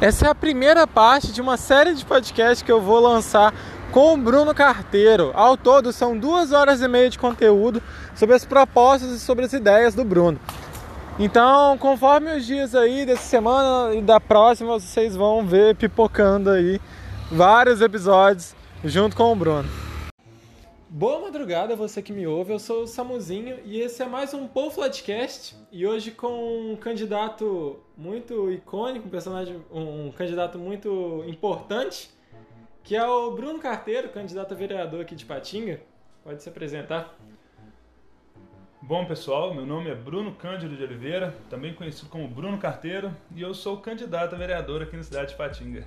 Essa é a primeira parte de uma série de podcasts que eu vou lançar com o Bruno Carteiro. Ao todo, são duas horas e meia de conteúdo sobre as propostas e sobre as ideias do Bruno. Então, conforme os dias aí dessa semana e da próxima, vocês vão ver pipocando aí vários episódios junto com o Bruno. Boa madrugada, você que me ouve. Eu sou o Samuzinho e esse é mais um Paul Flatcast. E hoje com um candidato muito icônico, um personagem, um candidato muito importante, que é o Bruno Carteiro, candidato a vereador aqui de Patinga. Pode se apresentar. Bom, pessoal, meu nome é Bruno Cândido de Oliveira, também conhecido como Bruno Carteiro, e eu sou candidato a vereador aqui na cidade de Patinga.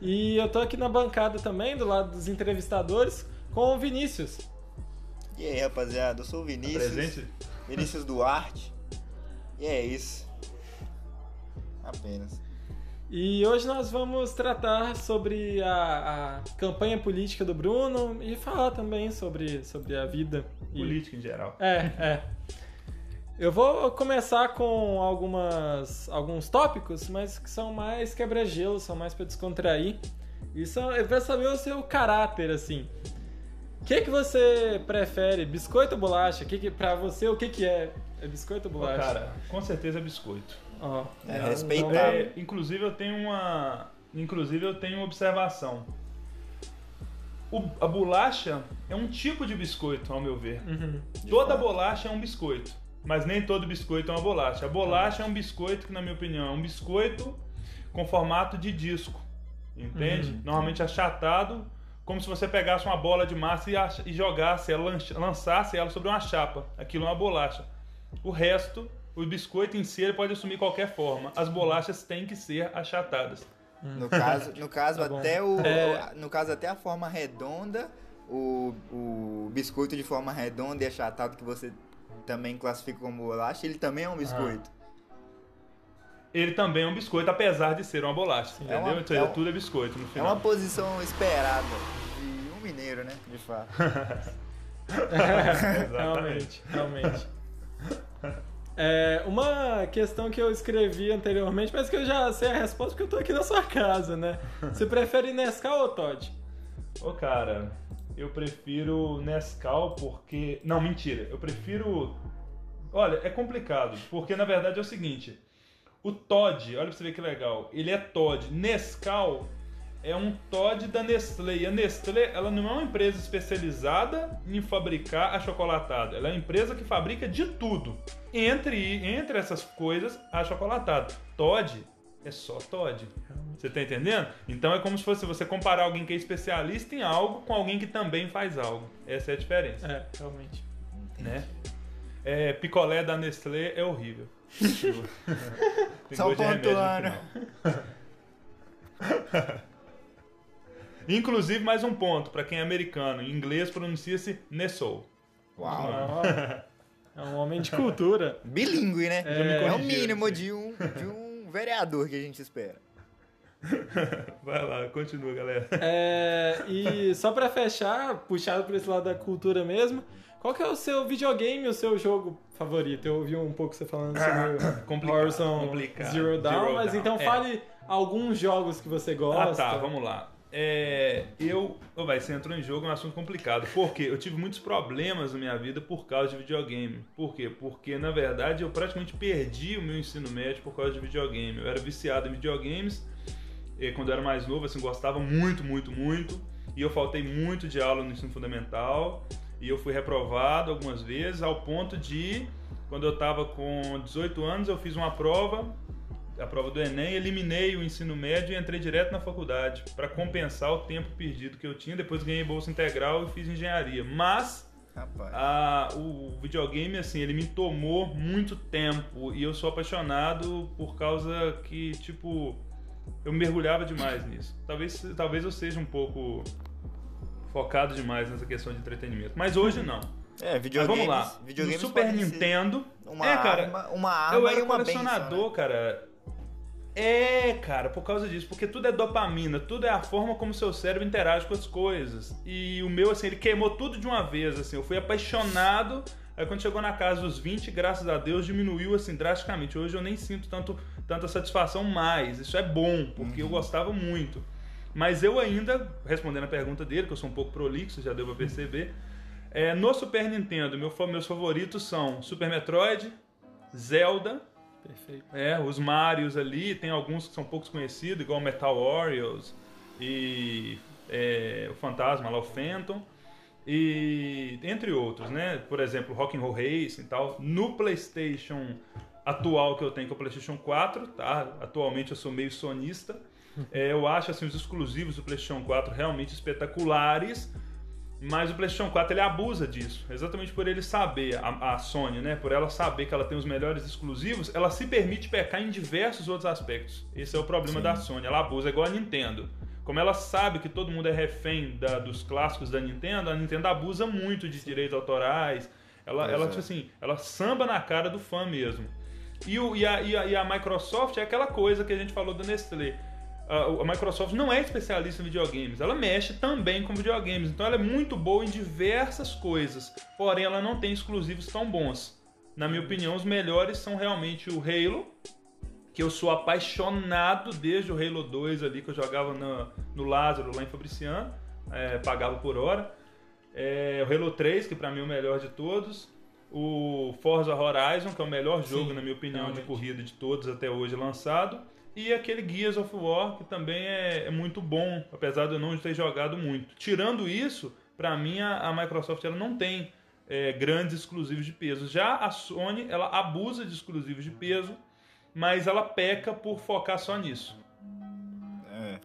E eu tô aqui na bancada também, do lado dos entrevistadores, com o Vinícius. E aí, rapaziada, eu sou o Vinícius. Presente? Vinícius Duarte. E é isso. Apenas. E hoje nós vamos tratar sobre a, a campanha política do Bruno e falar também sobre, sobre a vida. e- Política em geral. É, é. Eu vou começar com algumas, alguns tópicos, mas que são mais quebra-gelo, são mais para descontrair. E são, eu quero saber o seu caráter, assim. O que, que você prefere, biscoito ou bolacha? Que que, pra você, o que, que é? É biscoito ou bolacha? cara, com certeza é biscoito. Ó, É então- respeitável. É, inclusive eu tenho uma. Inclusive eu tenho uma observação. O- a bolacha é um tipo de biscoito, ao meu ver. Uhum. Toda fato. bolacha é um biscoito, mas nem todo biscoito é uma bolacha. A bolacha é um biscoito que, na minha opinião, é um biscoito com formato de disco, entende? Uhum. Normalmente achatado, como se você pegasse uma bola de massa e, e jogasse ela, lançasse ela sobre uma chapa. Aquilo é uma bolacha. O resto, o biscoito em si, ele pode assumir qualquer forma. As bolachas têm que ser achatadas. No caso, no caso Tá até o, É. no caso até a forma redonda, o, o biscoito de forma redonda e achatado que você também classifica como bolacha, ele também é um biscoito. Ele também é um biscoito, apesar de ser uma bolacha, É entendeu? uma- Ou seja, é um- tudo é biscoito no É final. uma posição esperada de um mineiro, né? De fato. realmente, realmente. É, uma questão que eu escrevi anteriormente, mas que eu já sei a resposta porque eu tô aqui na sua casa, né? Você prefere Nescau ou Todd? Ô, cara, eu prefiro Nescau porque. Não, mentira. Eu prefiro. Olha, é complicado, porque na verdade é o seguinte: o Todd, olha pra você ver que legal, ele é Todd. Nescau é um Todd da Nestlé. E a Nestlé, ela não é uma empresa especializada em fabricar achocolatado. Ela é uma empresa que fabrica de tudo. Entre, entre essas coisas, achocolatado. Todd é só Todd. Você tá entendendo? Então é como se fosse você comparar alguém que é especialista em algo com alguém que também faz algo. Essa é a diferença, É, realmente. né? É, picolé da Nestlé é horrível. Só no pontuando. Inclusive, mais um ponto para quem é americano. Em inglês pronuncia-se Nestle. Uau. É um homem de cultura. Bilíngue, né? É. É, o mínimo de um, de um vereador que a gente espera. Vai lá, continua, galera. É, e só pra fechar, puxado por esse lado da cultura mesmo, qual que é o seu videogame, o seu jogo favorito? Eu ouvi um pouco você falando sobre Complicado, Warzone complicado. Zero Dawn, Zero mas então é. fale alguns jogos que você Ah, gosta. tá, vamos lá. É, eu. Ô, vai, você entrou em jogo, é um assunto complicado. Por quê? Eu tive muitos problemas na minha vida por causa de videogame. Por quê? Porque, na verdade, eu praticamente perdi o meu ensino médio por causa de videogame. Eu era viciado em videogames. E quando eu era mais novo, assim, gostava muito, muito, muito. E eu faltei muito de aula no ensino fundamental. E eu fui reprovado algumas vezes, ao ponto de, quando eu estava com 18 anos, eu fiz uma prova a prova do Enem, eliminei o ensino médio e entrei direto na faculdade para compensar o tempo perdido que eu tinha. Depois ganhei bolsa integral e fiz engenharia. Mas a- o videogame, assim, ele me tomou muito tempo e eu sou apaixonado por causa que, tipo, eu mergulhava demais nisso. Talvez, talvez eu seja um pouco focado demais nessa questão de entretenimento. Mas hoje não. É, Mas videogames. vamos lá. No Videogames Super Nintendo. Uma é, cara. arma, uma arma Eu era colecionador, benção, né? cara. É, cara, por causa disso, porque tudo é dopamina, tudo é a forma como seu cérebro interage com as coisas. E o meu, assim, ele queimou tudo de uma vez, assim. Eu fui apaixonado Aí quando chegou na casa dos 20, graças a Deus, diminuiu assim drasticamente. Hoje eu nem sinto tanto, tanta satisfação mais. Isso é bom, porque eu gostava muito. Mas eu ainda, respondendo a pergunta dele, que eu sou um pouco prolixo, já deu pra perceber. É, no Super Nintendo, meu, meus favoritos são Super Metroid, Zelda, Perfeito. é, os Marios ali, tem alguns que são poucos conhecidos, igual Metal Warriors e é, o Fantasma lá, o Phantom, e entre outros, né? Por exemplo, Rock'n'Roll Racing e tal. No PlayStation atual que eu tenho, que é o PlayStation 4, tá? Atualmente eu sou meio sonista. É, eu acho assim os exclusivos do PlayStation 4 realmente espetaculares. Mas o PlayStation 4 ele abusa disso, exatamente por ele saber, a, a, Sony, né, por ela saber que ela tem os melhores exclusivos, ela se permite pecar em diversos outros aspectos. Esse é o problema Sim. da Sony, ela abusa, é igual a Nintendo. Como ela sabe que todo mundo é refém da, dos clássicos da Nintendo, a Nintendo abusa muito de direitos autorais. Ela, ela é. tipo assim, ela samba na cara do fã mesmo. E, o, e, a, e, a, e a Microsoft é aquela coisa que a gente falou da Nestlé a Microsoft não é especialista em videogames, ela mexe também com videogames, então ela é muito boa em diversas coisas, porém ela não tem exclusivos tão bons. Na minha opinião, os melhores são realmente o Halo, que eu sou apaixonado desde o Halo 2 ali, que eu jogava no, no Lázaro lá em Fabriciano, é, pagava por hora. É, o Halo 3, que para mim é o melhor de todos. O Forza Horizon, que é o melhor jogo, Sim, na minha opinião, realmente. de corrida de todos até hoje lançado. E aquele Gears of War, que também é, é muito bom, apesar de eu não ter jogado muito. Tirando isso, para mim a, a, Microsoft ela não tem é, grandes exclusivos de peso. Já a Sony, ela abusa de exclusivos de peso, mas ela peca por focar só nisso. É.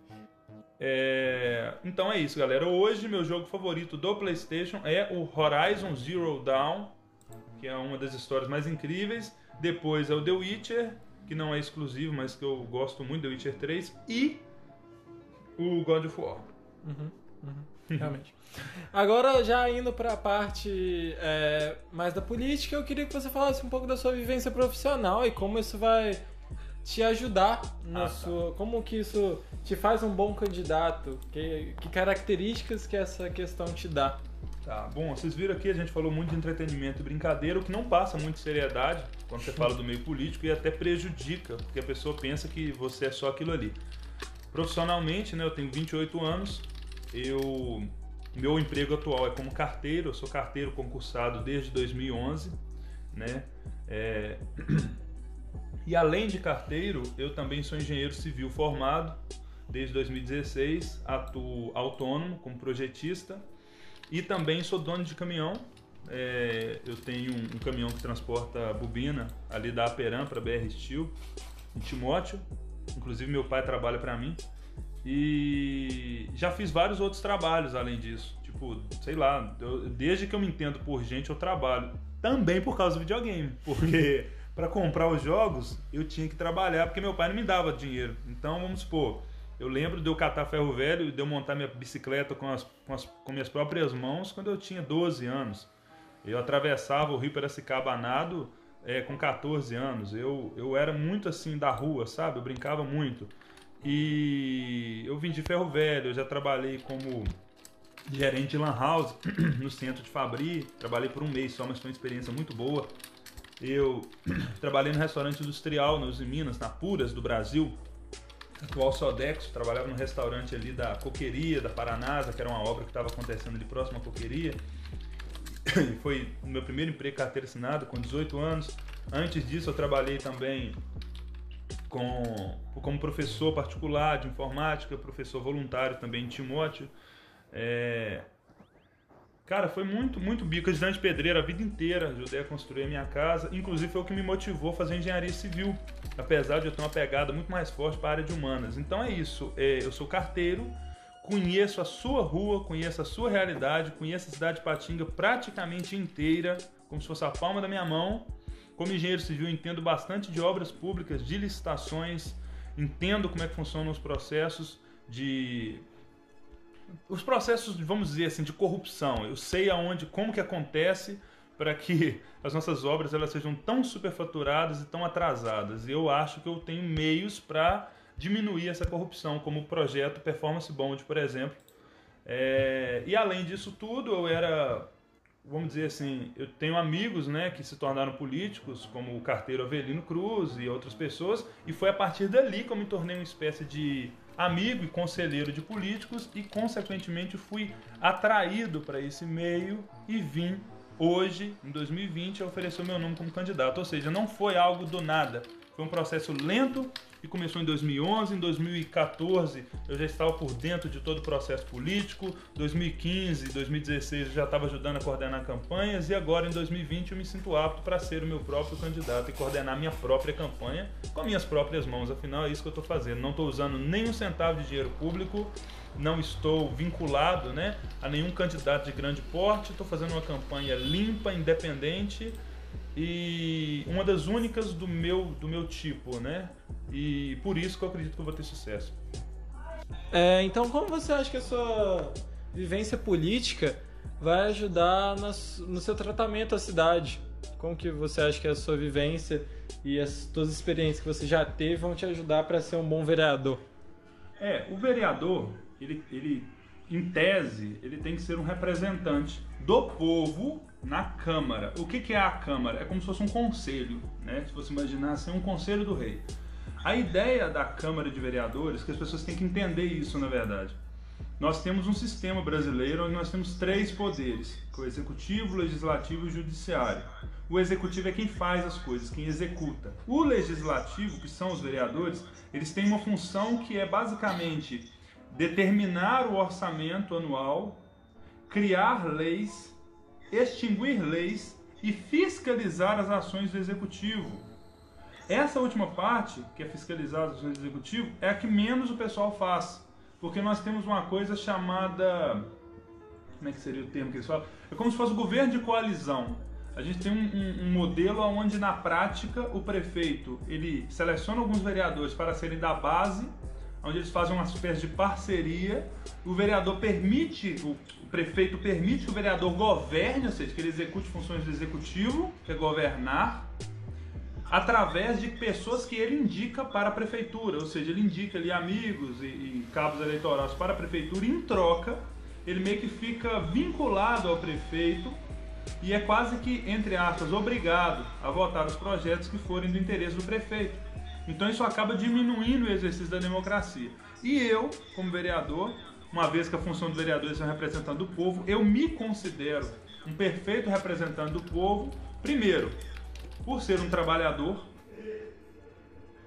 É, então é isso, galera. Hoje meu jogo favorito do PlayStation é o Horizon Zero Dawn, que é uma das histórias mais incríveis. Depois é o The Witcher que não é exclusivo, mas que eu gosto muito, The Witcher 3, e o God of War. Uhum, uhum, realmente. Agora, já indo para a parte é, mais da política, eu queria que você falasse um pouco da sua vivência profissional e como isso vai te ajudar na ah, tá. sua, tá. como que isso te faz um bom candidato, que, que características que essa questão te dá. Tá, bom, vocês viram aqui, a gente falou muito de entretenimento e brincadeira, o que não passa muito seriedade quando você fala do meio político e até prejudica, porque a pessoa pensa que você é só aquilo ali. Profissionalmente, né, eu tenho 28 anos, eu meu emprego atual é como carteiro, eu sou carteiro concursado desde 2011, né? É... E além de carteiro, eu também sou engenheiro civil formado desde 2016, atuo autônomo como projetista e também sou dono de caminhão. É, eu tenho um, um, caminhão que transporta bobina ali da Aperam para BR Steel, em Timóteo. Inclusive meu pai trabalha para mim. E já fiz vários outros trabalhos além disso. Tipo, sei lá, eu, desde que eu me entendo por gente, eu trabalho. Também por causa do videogame. Porque para comprar os jogos, eu tinha que trabalhar, porque meu pai não me dava dinheiro. Então, vamos supor, eu lembro de eu catar ferro velho e de eu montar minha bicicleta com as, com as com minhas próprias mãos quando eu tinha 12 anos. Eu atravessava o Rio Piracicaba nado é, com 14 anos. Eu, eu era muito assim da rua, sabe? Eu brincava muito. E eu vim de ferro velho, eu já trabalhei como gerente de lan house no centro de Fabri. Trabalhei por um mês só, mas foi uma experiência muito boa. Eu trabalhei no restaurante industrial nos Minas, na Puras do Brasil atual Sodex, trabalhava no restaurante ali da Coqueria, da Paranasa, que era uma obra que estava acontecendo ali próximo à Coqueria. Foi o meu primeiro emprego carteira assinada, com 18 anos. Antes disso, eu trabalhei também com, como professor particular de informática, professor voluntário também em Timóteo. É, Cara, foi muito, muito bico. Ajudante de pedreiro a vida inteira. Ajudei a construir a minha casa. Inclusive foi o que me motivou a fazer engenharia civil. Apesar de eu ter uma pegada muito mais forte para a área de humanas. Então é isso. É, eu sou carteiro, conheço a sua rua, conheço a sua realidade, conheço a cidade de Patinga praticamente inteira, como se fosse a palma da minha mão. Como engenheiro civil, entendo bastante de obras públicas, de licitações, entendo como é que funcionam os processos de os processos, vamos dizer assim, de corrupção. Eu sei aonde, como que acontece para que as nossas obras elas sejam tão superfaturadas e tão atrasadas. E eu acho que eu tenho meios para diminuir essa corrupção, como o projeto Performance Bond, por exemplo. É... E além disso tudo, eu era vamos dizer assim, eu tenho amigos, né, que se tornaram políticos, como o carteiro Avelino Cruz e outras pessoas, e foi a partir dali que eu me tornei uma espécie de amigo e conselheiro de políticos e, consequentemente, fui atraído para esse meio e vim hoje, em 2020, a oferecer o meu nome como candidato. Ou seja, não foi algo do nada. Foi um processo lento e começou em 2011. Em 2014 eu já estava por dentro de todo o processo político. 2015, 2016 eu já estava ajudando a coordenar campanhas. E agora em 2020 eu me sinto apto para ser o meu próprio candidato e coordenar minha própria campanha com minhas próprias mãos. Afinal, é isso que eu estou fazendo. Não estou usando nenhum centavo de dinheiro público não estou vinculado né, a nenhum candidato de grande porte, estou fazendo uma campanha limpa, independente e uma das únicas do meu, do meu tipo, né? E por isso que eu acredito que eu vou ter sucesso. É, então, como você acha que a sua vivência política vai ajudar no seu tratamento à cidade? Como que você acha que a sua vivência e as suas experiências que você já teve vão te ajudar para ser um bom vereador? É, o vereador, ele, ele, em tese, ele tem que ser um representante do povo na Câmara. O que, que é a Câmara? É como se fosse um conselho, né? Se você imaginar assim, um conselho do rei. A ideia da Câmara de Vereadores, que as pessoas têm que entender isso, na verdade. Nós temos um sistema brasileiro onde nós temos três poderes: o executivo, o legislativo e o judiciário. O executivo é quem faz as coisas, quem executa. O legislativo, que são os vereadores, eles têm uma função que é basicamente determinar o orçamento anual, criar leis, extinguir leis e fiscalizar as ações do executivo. Essa última parte, que é fiscalizar as ações do executivo, é a que menos o pessoal faz, porque nós temos uma coisa chamada como é que seria o termo que eles falam? É como se fosse o governo de coalizão. A gente tem um, um, um, modelo onde na prática o prefeito ele seleciona alguns vereadores para serem da base onde eles fazem uma espécie de parceria. O vereador permite, o prefeito permite que o vereador governe, ou seja, que ele execute funções do executivo, que é governar, através de pessoas que ele indica para a prefeitura, ou seja, ele indica ali amigos e, e cabos eleitorais para a prefeitura e em troca ele meio que fica vinculado ao prefeito e é quase que, entre aspas, obrigado a votar os projetos que forem do interesse do prefeito. Então isso acaba diminuindo o exercício da democracia. E eu, como vereador, uma vez que a função do vereador é ser um representante do povo, eu me considero um perfeito representante do povo, primeiro, por ser um trabalhador,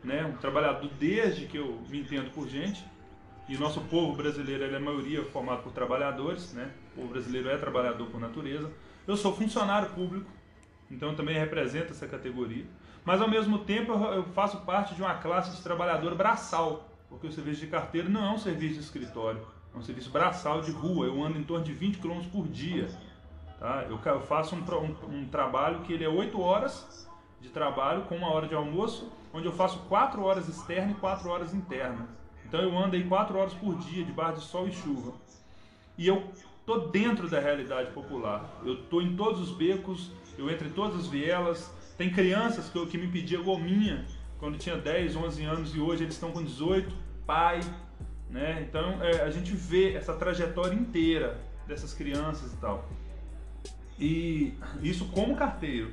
né, um trabalhador desde que eu me entendo por gente, e nosso povo brasileiro, é a maioria formado por trabalhadores, né? O povo brasileiro é trabalhador por natureza. Eu sou funcionário público, então também represento essa categoria. Mas ao mesmo tempo eu faço parte de uma classe de trabalhador braçal, porque o serviço de carteiro não é um serviço de escritório, é um serviço braçal de rua. Eu ando em torno de 20 km por dia. Tá? Eu faço um, um, um trabalho que ele é 8 horas de trabalho com uma hora de almoço, onde eu faço 4 horas externa e 4 horas interna. Então eu ando aí 4 horas por dia, debaixo de sol e chuva. E eu tô dentro da realidade popular. Eu tô em todos os becos, eu entro em todas as vielas, tem crianças que, que me pediam gominha quando tinha 10, 11 anos e hoje eles estão com 18, pai, né? Então é, a gente vê essa trajetória inteira dessas crianças e tal. E isso como carteiro.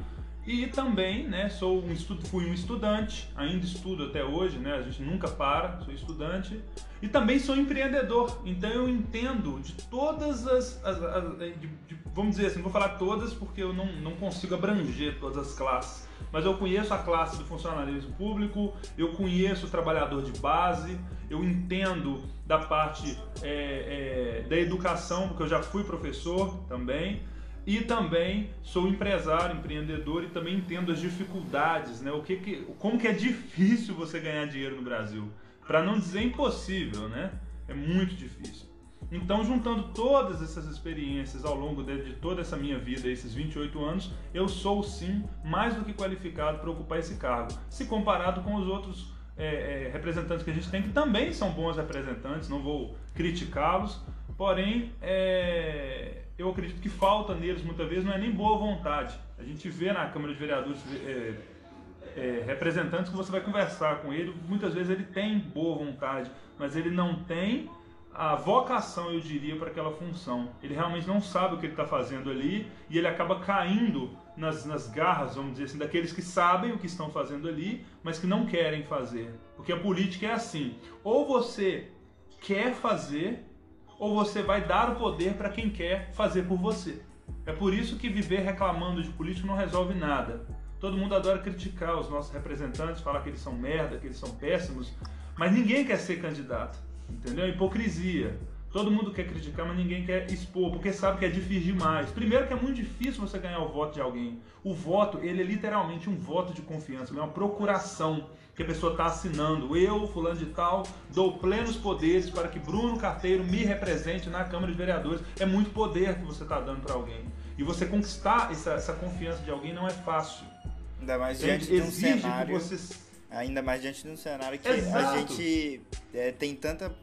E também, né, sou um estudo, fui um estudante, ainda estudo até hoje, né, a gente nunca para, sou estudante. E também sou empreendedor, então eu entendo de todas as, as, as de, de, vamos dizer assim, vou falar todas porque eu não, não consigo abranger todas as classes, mas eu conheço a classe do funcionalismo público, eu conheço o trabalhador de base, eu entendo da parte é, é, da educação, porque eu já fui professor também. E também sou empresário, empreendedor e também entendo as dificuldades, né? O que, que como que é difícil você ganhar dinheiro no Brasil, para não dizer impossível, né? É muito difícil. Então, juntando todas essas experiências ao longo de, de, toda essa minha vida, esses 28 anos, eu sou sim mais do que qualificado para ocupar esse cargo, se comparado com os outros é, é, representantes que a gente tem, que também são bons representantes, não vou criticá-los, porém, é, eu acredito que falta neles muitas vezes não é nem boa vontade. A gente vê na Câmara de Vereadores é, é, representantes que você vai conversar com ele, muitas vezes ele tem boa vontade, mas ele não tem a vocação, eu diria, para aquela função. Ele realmente não sabe o que ele está fazendo ali e ele acaba caindo nas, nas garras, vamos dizer assim, daqueles que sabem o que estão fazendo ali, mas que não querem fazer. Porque a política é assim: ou você quer fazer, ou você vai dar o poder para quem quer fazer por você. É por isso que viver reclamando de político não resolve nada. Todo mundo adora criticar os nossos representantes, falar que eles são merda, que eles são péssimos, mas ninguém quer ser candidato. Entendeu? Hipocrisia. Todo mundo quer criticar, mas ninguém quer expor, porque sabe que é difícil demais. Primeiro que é muito difícil você ganhar o voto de alguém. O voto, ele é literalmente um voto de confiança, é uma procuração que a pessoa está assinando. Eu, fulano de tal, dou plenos poderes para que Bruno Carteiro me represente na Câmara de Vereadores. É muito poder que você está dando para alguém. E você conquistar essa, essa, confiança de alguém não é fácil. Ainda mais diante de um cenário... Que você... Ainda mais diante de um cenário que Exato. a gente é, tem tanta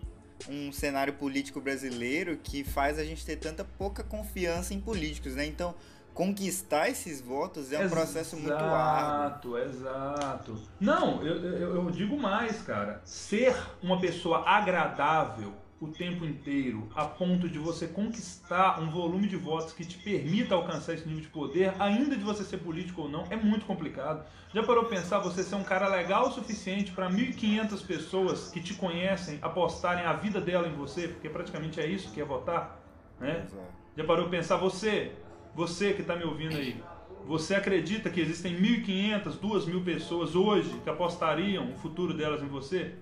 um cenário político brasileiro que faz a gente ter tanta pouca confiança em políticos, né? Então, conquistar esses votos é um exato, processo muito árduo. Exato, exato. Não, eu, eu, eu digo mais, cara. Ser uma pessoa agradável o tempo inteiro a ponto de você conquistar um volume de votos que te permita alcançar esse nível de poder, ainda de você ser político ou não, é muito complicado. Já parou pensar você ser um cara legal o suficiente para 1.500 pessoas que te conhecem apostarem a vida dela em você, porque praticamente é isso que é votar, né? Já parou pensar você, você que está me ouvindo aí, você acredita que existem 1.500, 2.000 pessoas hoje que apostariam o futuro delas em você?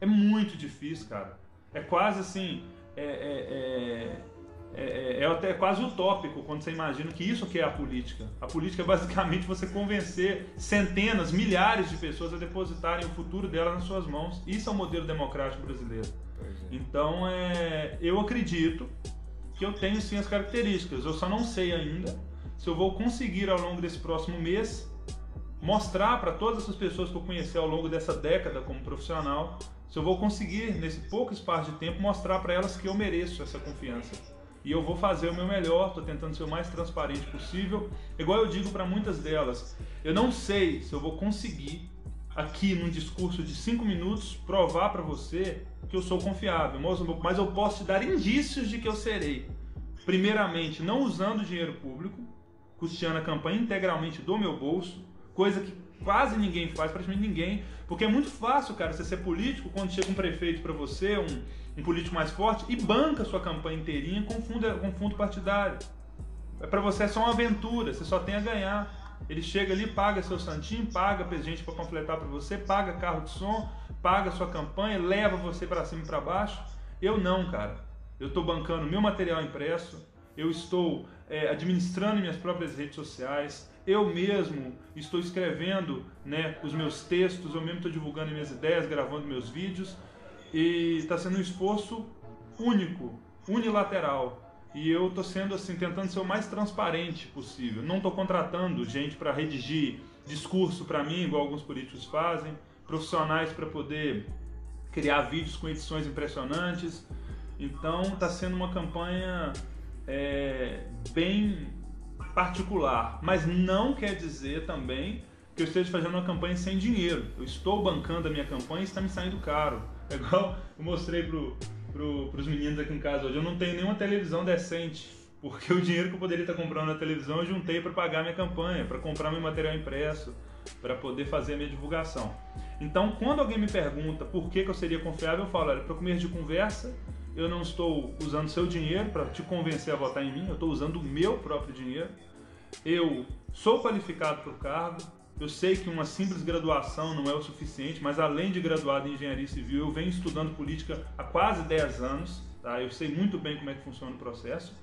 É muito difícil, cara. É quase assim. É, é, é, é, até quase utópico quando você imagina que isso que é a política. A política é basicamente você convencer centenas, milhares de pessoas a depositarem o futuro dela nas suas mãos. Isso é o modelo democrático brasileiro. Então, é, eu acredito que eu tenho sim as características. Eu só não sei ainda se eu vou conseguir ao longo desse próximo mês mostrar para todas essas pessoas que eu conheci ao longo dessa década como profissional se eu vou conseguir, nesse pouco espaço de tempo, mostrar para elas que eu mereço essa confiança. E eu vou fazer o meu melhor, estou tentando ser o mais transparente possível. Igual eu digo para muitas delas, eu não sei se eu vou conseguir, aqui num discurso de cinco minutos, provar para você que eu sou confiável, mas eu posso te dar indícios de que eu serei. Primeiramente, não usando dinheiro público, custeando a campanha integralmente do meu bolso, coisa que quase ninguém faz, praticamente ninguém, porque é muito fácil, cara, você ser político quando chega um prefeito para você, um, um, político mais forte, e banca sua campanha inteirinha com fundo, com fundo partidário. É para você é só uma aventura, você só tem a ganhar. Ele chega ali, paga seu santinho, paga gente para completar para você, paga carro de som, paga sua campanha, leva você para cima e para baixo. Eu não, cara. Eu estou bancando meu material impresso, eu estou é, administrando minhas próprias redes sociais, eu mesmo estou escrevendo né, os meus textos, eu mesmo estou divulgando minhas ideias, gravando meus vídeos, e está sendo um esforço único, unilateral. E eu estou sendo assim, tentando ser o mais transparente possível. Não estou contratando gente para redigir discurso para mim, igual alguns políticos fazem, profissionais para poder criar vídeos com edições impressionantes. Então está sendo uma campanha é, bem particular, mas não quer dizer também que eu esteja fazendo uma campanha sem dinheiro. Eu estou bancando a minha campanha e está me saindo caro. É igual eu mostrei pro, pro, pros meninos aqui em casa hoje, eu não tenho nenhuma televisão decente, porque o dinheiro que eu poderia estar comprando na televisão eu juntei para pagar minha campanha, para comprar meu material impresso, para poder fazer a minha divulgação. Então, quando alguém me pergunta por que, que eu seria confiável, eu falo, olha, para comer de conversa, eu não estou usando seu dinheiro para te convencer a votar em mim, eu estou usando o meu próprio dinheiro. Eu sou qualificado para o cargo, eu sei que uma simples graduação não é o suficiente, mas além de graduado em engenharia civil, eu venho estudando política há quase 10 anos, tá? eu sei muito bem como é que funciona o processo.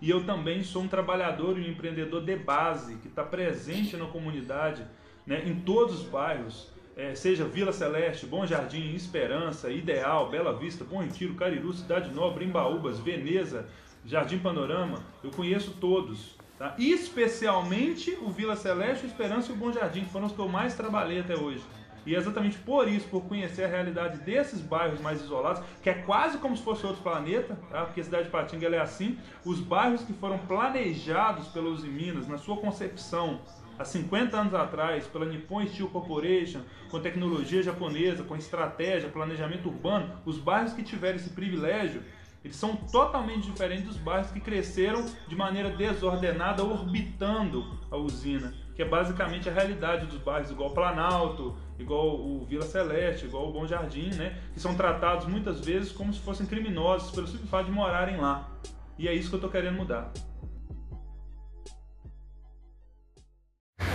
E eu também sou um trabalhador e um empreendedor de base, que está presente na comunidade, né, em todos os bairros é, seja Vila Celeste, Bom Jardim, Esperança, Ideal, Bela Vista, Bom Retiro, Cariru, Cidade Nova, Embaúbas, Veneza, Jardim Panorama, eu conheço todos. Tá? Especialmente o Vila Celeste, Esperança e o Bom Jardim, que foram os que eu mais trabalhei até hoje. E é exatamente por isso, por conhecer a realidade desses bairros mais isolados, que é quase como se fosse outro planeta, tá? porque a cidade de Patinga é assim, os bairros que foram planejados pelos Minas na sua concepção há 50 anos atrás pela Nippon Steel Corporation, com tecnologia japonesa, com estratégia, planejamento urbano, os bairros que tiveram esse privilégio, eles são totalmente diferentes dos bairros que cresceram de maneira desordenada, orbitando a usina, que é basicamente a realidade dos bairros, igual Planalto, igual o Vila Celeste, igual o Bom Jardim, né? que são tratados muitas vezes como se fossem criminosos pelo simples fato de morarem lá. E é isso que eu estou querendo mudar.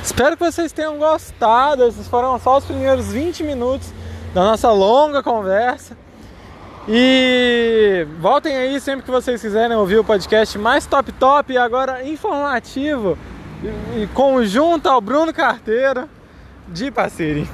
Espero que vocês tenham gostado. Esses foram só os primeiros 20 minutos da nossa longa conversa. E voltem aí sempre que vocês quiserem ouvir o podcast mais top top e agora informativo e conjunto ao Bruno Carteiro de Parceria.